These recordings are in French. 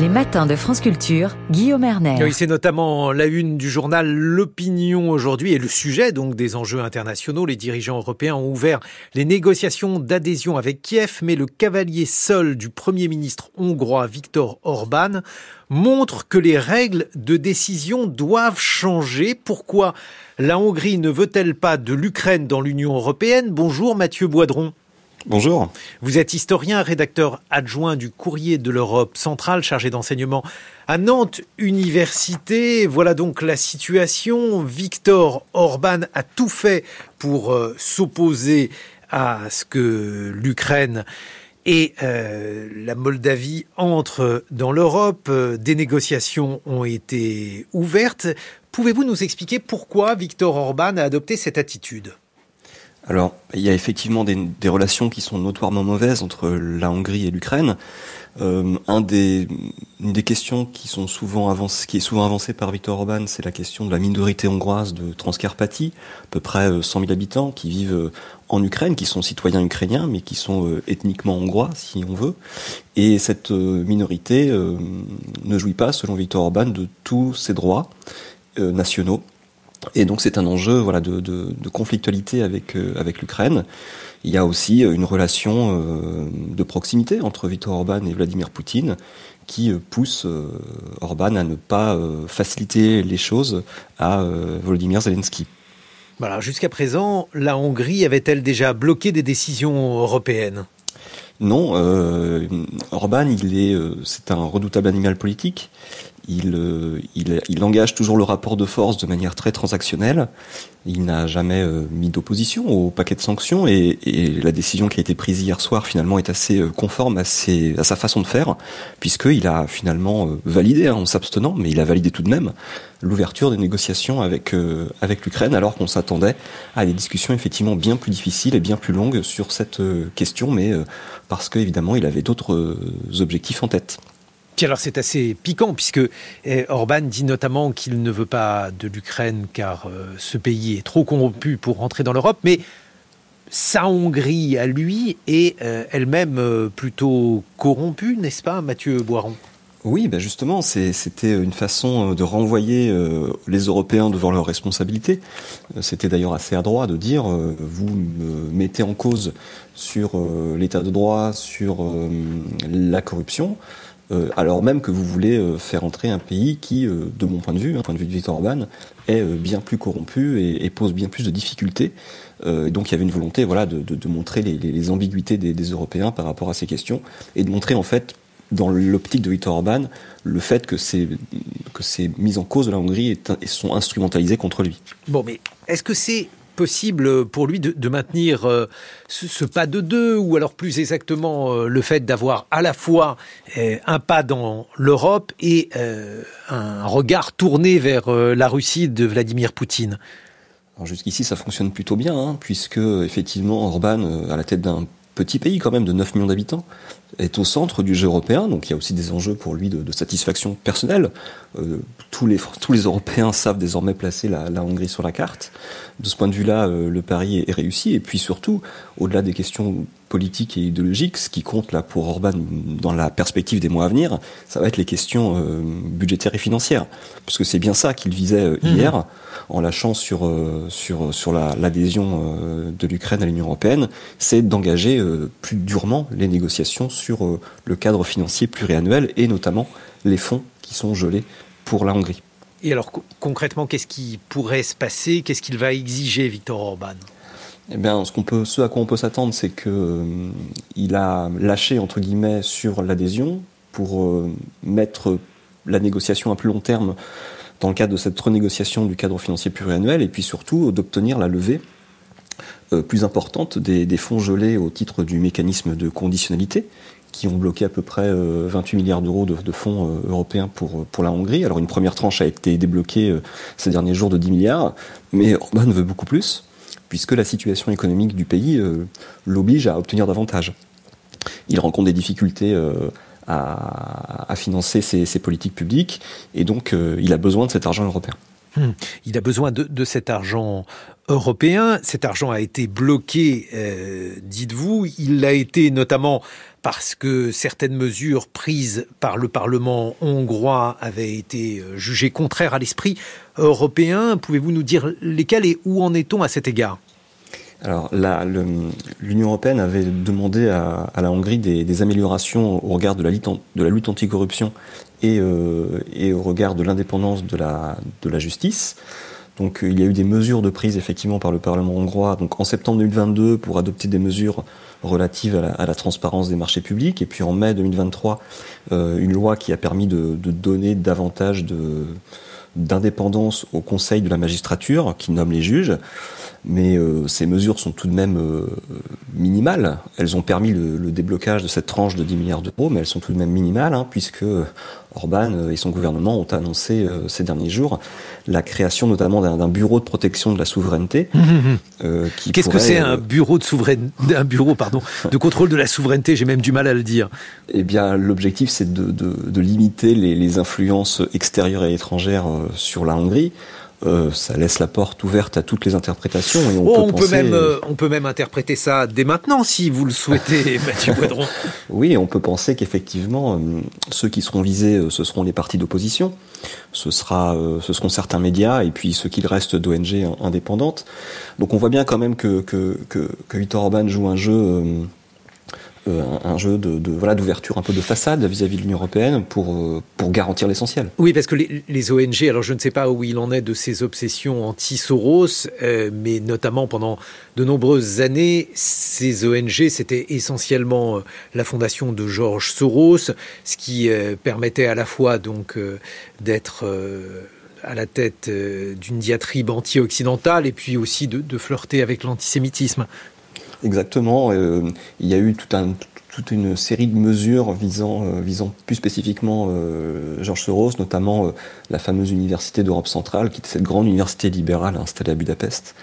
Les matins de France Culture, Guillaume Erner. Oui, c'est notamment la une du journal L'Opinion aujourd'hui et le sujet donc des enjeux internationaux. Les dirigeants européens ont ouvert les négociations d'adhésion avec Kiev, mais le cavalier seul du Premier ministre hongrois Viktor Orban montre que les règles de décision doivent changer. Pourquoi la Hongrie ne veut-elle pas de l'Ukraine dans l'Union européenne? Bonjour Mathieu Boidron. Bonjour. Vous êtes historien, rédacteur adjoint du Courrier de l'Europe centrale, chargé d'enseignement à Nantes Université. Voilà donc la situation. Victor Orban a tout fait pour euh, s'opposer à ce que l'Ukraine et euh, la Moldavie entrent dans l'Europe. Des négociations ont été ouvertes. Pouvez-vous nous expliquer pourquoi Victor Orban a adopté cette attitude? Alors, il y a effectivement des, relations qui sont notoirement mauvaises entre la Hongrie et l'Ukraine. Euh, une des questions qui sont souvent avancées, est souvent avancée par Viktor Orban, c'est la question de la minorité hongroise de Transcarpathie, à peu près 100 euh, 000 habitants qui vivent euh, en Ukraine, qui sont citoyens ukrainiens, mais qui sont ethniquement hongrois, si on veut. Et cette minorité ne jouit pas, selon Viktor Orban, de tous ses droits nationaux. Et donc c'est un enjeu voilà de, de, de conflictualité avec euh, avec l'Ukraine. Il y a aussi euh, une relation euh, de proximité entre Viktor Orban et Vladimir Poutine qui pousse Orban à ne pas faciliter les choses à Volodymyr Zelensky. Voilà, jusqu'à présent, la Hongrie avait-elle déjà bloqué des décisions européennes? Non, Orban, il est, c'est un redoutable animal politique. Euh, il, engage toujours le rapport de force de manière très transactionnelle. Il n'a jamais euh, mis d'opposition au paquet de sanctions et, la décision qui a été prise hier soir finalement est assez euh, conforme à, sa façon de faire, puisqu'il a finalement validé, hein, en s'abstenant, mais il a validé tout de même l'ouverture des négociations avec l'Ukraine, alors qu'on s'attendait à des discussions effectivement bien plus difficiles et bien plus longues sur cette question, mais parce qu'évidemment il avait d'autres objectifs en tête alors c'est assez piquant puisque eh, Orban dit notamment qu'il ne veut pas de l'Ukraine car euh, ce pays est trop corrompu pour rentrer dans l'Europe, mais sa Hongrie à lui est euh, elle-même euh, plutôt corrompue, n'est-ce pas, Mathieu Boiron? Oui, ben justement, c'était une façon de renvoyer les Européens devant leurs responsabilités. C'était d'ailleurs assez adroit de dire vous me mettez en cause sur l'état de droit, sur la corruption. Euh, alors même que vous voulez euh, faire entrer un pays qui, euh, de mon point de vue, un point de vue de Victor Orban, est bien plus corrompu et, pose bien plus de difficultés. donc il y avait une volonté voilà, de, montrer les, ambiguïtés des, Européens par rapport à ces questions et de montrer en fait dans l'optique de Victor Orban le fait que ces, que mises en cause de la Hongrie sont instrumentalisées contre lui. Bon, mais est-ce que c'est possible pour lui de, maintenir euh, ce, pas de deux, ou alors plus exactement euh, le fait d'avoir à la fois euh, un pas dans l'Europe et un regard tourné vers la Russie de Vladimir Poutine? Jusqu'ici, ça fonctionne plutôt bien, hein, puisque effectivement, Orban, à la tête d'un petit pays quand même de 9 millions d'habitants, est au centre du jeu européen, donc il y a aussi des enjeux pour lui de, satisfaction personnelle. Euh, tous, les, tous les Européens savent désormais placer la, Hongrie sur la carte. De ce point de vue-là, euh, le pari est, réussi. Et puis surtout, au-delà des questions politiques et idéologiques, ce qui compte là pour Orban dans la perspective des mois à venir, ça va être les questions euh, budgétaires et financières. Parce que c'est bien ça qu'il visait mmh. hier, en lâchant sur, sur, sur l'adhésion de l'Ukraine à l'Union européenne, c'est d'engager plus durement les négociations sur euh, le cadre financier pluriannuel et notamment les fonds qui sont gelés pour la Hongrie. Et alors concrètement, qu'est-ce qui pourrait se passer? Qu'est-ce qu'il va exiger, Viktor Orban? Eh bien, ce, qu'on peut, ce à quoi on peut s'attendre, c'est qu'il euh, il a lâché entre guillemets sur l'adhésion pour euh, mettre la négociation à plus long terme dans le cadre de cette renégociation du cadre financier pluriannuel, et puis surtout d'obtenir la levée euh, plus importante des, des, fonds gelés au titre du mécanisme de conditionnalité, qui ont bloqué à peu près 28 euh, milliards d'euros de, de, fonds euh, européens pour, pour la Hongrie. Alors une première tranche a été débloquée ces derniers jours de 10 milliards, mais Orban veut beaucoup plus, puisque la situation économique du pays l'oblige à obtenir davantage. Il rencontre des difficultés à, à, financer ses, ses, politiques publiques, et donc il a besoin de cet argent européen. Hmm. Il a besoin de, cet argent européen. Cet argent a été bloqué, euh, dites-vous. Il l'a été notamment parce que certaines mesures prises par le Parlement hongrois avaient été euh, jugées contraires à l'esprit européen. Pouvez-vous nous dire lesquelles et où en est-on à cet égard? Alors, l'Union européenne avait demandé à, la Hongrie des, améliorations au regard de la, lutte anticorruption et, euh, et au regard de l'indépendance de la, justice. Donc il y a eu des mesures de prise effectivement par le Parlement hongrois donc en septembre 2022 pour adopter des mesures relatives à la, transparence des marchés publics et puis en mai 2023 euh, une loi qui a permis de, donner davantage d'indépendance au Conseil de la magistrature qui nomme les juges mais euh, ces mesures sont tout de même euh, minimales. Elles ont permis le, déblocage de cette tranche de 10 milliards d'euros, mais elles sont tout de même minimales, hein, puisque Orban et son gouvernement ont annoncé euh, ces derniers jours la création notamment d'un bureau de protection de la souveraineté. Qu'est-ce que c'est un bureau de souveraineté, un bureau pardon, de contrôle de la souveraineté J'ai même du mal à le dire. Eh bien, l'objectif, c'est de, de, de, limiter les, les, influences extérieures et étrangères sur la Hongrie. Euh, ça laisse la porte ouverte à toutes les interprétations. Et on, oh, peut, on peut, même, euh, on peut même interpréter ça dès maintenant, si vous le souhaitez, Mathieu Boidron. Oui, on peut penser qu'effectivement, euh, ceux qui seront visés, ce seront les partis d'opposition. Ce sera, ce seront certains médias et puis ceux qu'il reste d'ONG indépendantes. Donc on voit bien quand même que, que, que, que Victor Orban joue un jeu euh, un, jeu de, voilà d'ouverture un peu de façade vis-à-vis de l'Union européenne pour euh, pour garantir l'essentiel. Oui, parce que les, ONG, alors je ne sais pas où il en est de ses obsessions anti-Soros, euh, mais notamment pendant de nombreuses années, ces ONG c'était essentiellement la fondation de Georges Soros, ce qui permettait à la fois donc d'être à la tête d'une diatribe anti-occidentale et puis aussi de flirter avec l'antisémitisme. Exactement. Euh, il y a eu toute une série de mesures visant, euh, visant plus spécifiquement euh, Georges Soros, notamment la fameuse université d'Europe centrale, qui était cette grande université libérale installée à Budapest,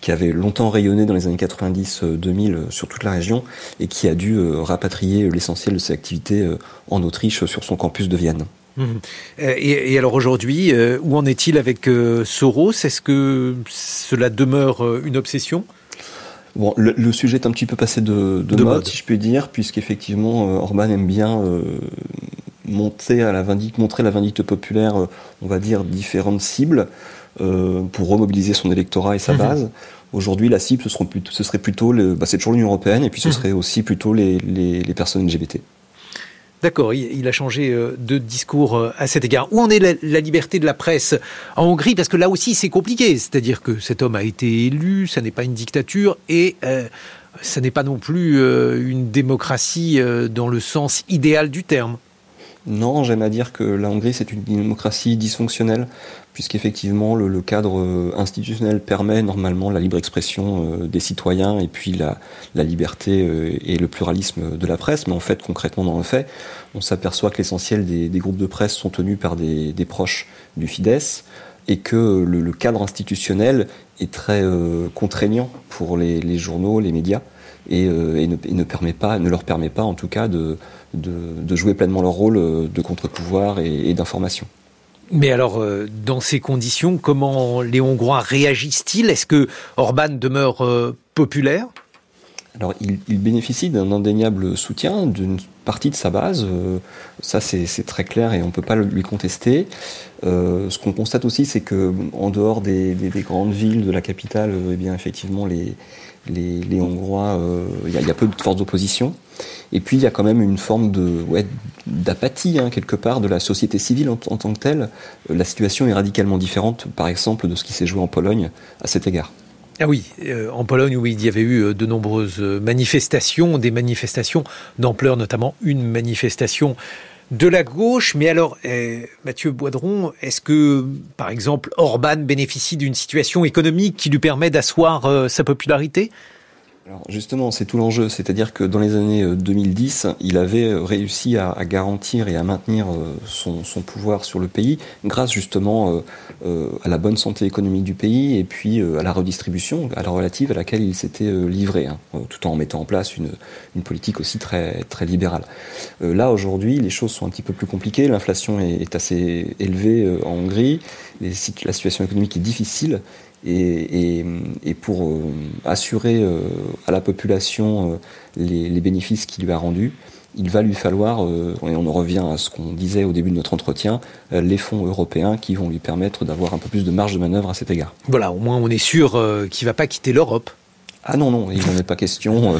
qui avait longtemps rayonné dans les années 90-2000 sur toute la région et qui a dû rapatrier l'essentiel de ses activités en Autriche sur son campus de Vienne. Mmh. Et, alors aujourd'hui, où en est-il avec Soros? Est-ce que cela demeure une obsession? Bon, le, sujet est un petit peu passé de, mode, si je puis dire, puisqu'effectivement, euh, Orban aime bien euh, monter à la vindicte, montrer la vindicte populaire, euh, on va dire, différentes cibles pour remobiliser son électorat et sa mhm. base. Aujourd'hui, la cible, ce, ce serait plutôt, bah, c'est toujours l'Union européenne, et puis ce mhm. serait aussi plutôt les, les, les personnes LGBT. D'accord, il a changé euh, de discours euh, à cet égard. Où en est la, liberté de la presse en Hongrie? Parce que là aussi, c'est compliqué. C'est-à-dire que cet homme a été élu, ça n'est pas une dictature, et euh, ça n'est pas non plus une démocratie dans le sens idéal du terme. Non, j'aime à dire que la Hongrie, c'est une démocratie dysfonctionnelle, puisqu'effectivement, le, cadre euh, institutionnel permet normalement la libre expression euh, des citoyens et puis la, liberté euh, et le pluralisme de la presse. Mais en fait, concrètement, dans le fait, on s'aperçoit que l'essentiel des, groupes de presse sont tenus par des, proches du Fidesz et que le, cadre institutionnel est très contraignant pour les, journaux, les médias, et, et, ne, et ne, permet pas, ne leur permet pas, en tout cas, de de, jouer pleinement leur rôle euh, de contre-pouvoir et, d'information. Mais alors, euh, dans ces conditions, comment les Hongrois réagissent-ils? Est-ce que Orban demeure euh, populaire? Alors, il, bénéficie d'un indéniable soutien d'une partie de sa base. ça, c'est très clair et on ne peut pas lui contester. ce qu'on constate aussi, c'est que en dehors des, grandes villes de la capitale, eh bien, effectivement, les, les, Hongrois, il y, a peu de forces d'opposition. Et puis il y a quand même une forme de ouais, d'apathie hein, quelque part de la société civile en, tant que telle. La situation est radicalement différente, par exemple, de ce qui s'est joué en Pologne à cet égard. Ah oui, euh, en Pologne, où il y avait eu euh, de nombreuses manifestations, des manifestations d'ampleur, notamment une manifestation de la gauche. Mais alors, euh, Mathieu Boidron, est-ce que, par exemple, Orban bénéficie d'une situation économique qui lui permet d'asseoir sa popularité? Alors justement, c'est tout l'enjeu. C'est-à-dire que dans les années 2010, euh, il avait euh, réussi à, garantir et à maintenir euh, son, pouvoir sur le pays grâce justement à la bonne santé économique du pays et puis à la redistribution, à la relative à laquelle il s'était livré, hein, tout en mettant en place une, politique aussi très, très libérale. là, aujourd'hui, les choses sont un petit peu plus compliquées. L'inflation est, assez élevée en Hongrie. la situation économique est difficile et, pour euh, assurer euh, à la population euh, les, bénéfices qu'il lui a rendus, il va lui falloir, et on en revient à ce qu'on disait au début de notre entretien, les fonds européens qui vont lui permettre d'avoir un peu plus de marge de manœuvre à cet égard. Voilà, au moins on est sûr qu'il ne va pas quitter l'Europe. Ah non, non, il n'en est pas question.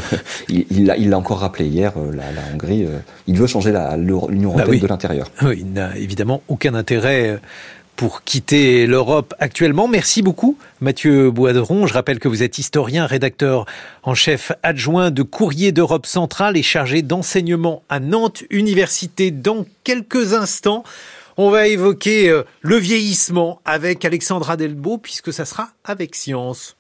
il l'a encore rappelé hier, la, Hongrie, il veut changer l'Union bah européenne de l'intérieur. il n'a évidemment aucun intérêt pour quitter l'Europe actuellement. Merci beaucoup, Mathieu Boisderon. Je rappelle que vous êtes historien, rédacteur en chef adjoint de Courrier d'Europe centrale et chargé d'enseignement à Nantes Université. Dans quelques instants, on va évoquer euh, le vieillissement avec Alexandra Delbo, puisque ça sera avec Science.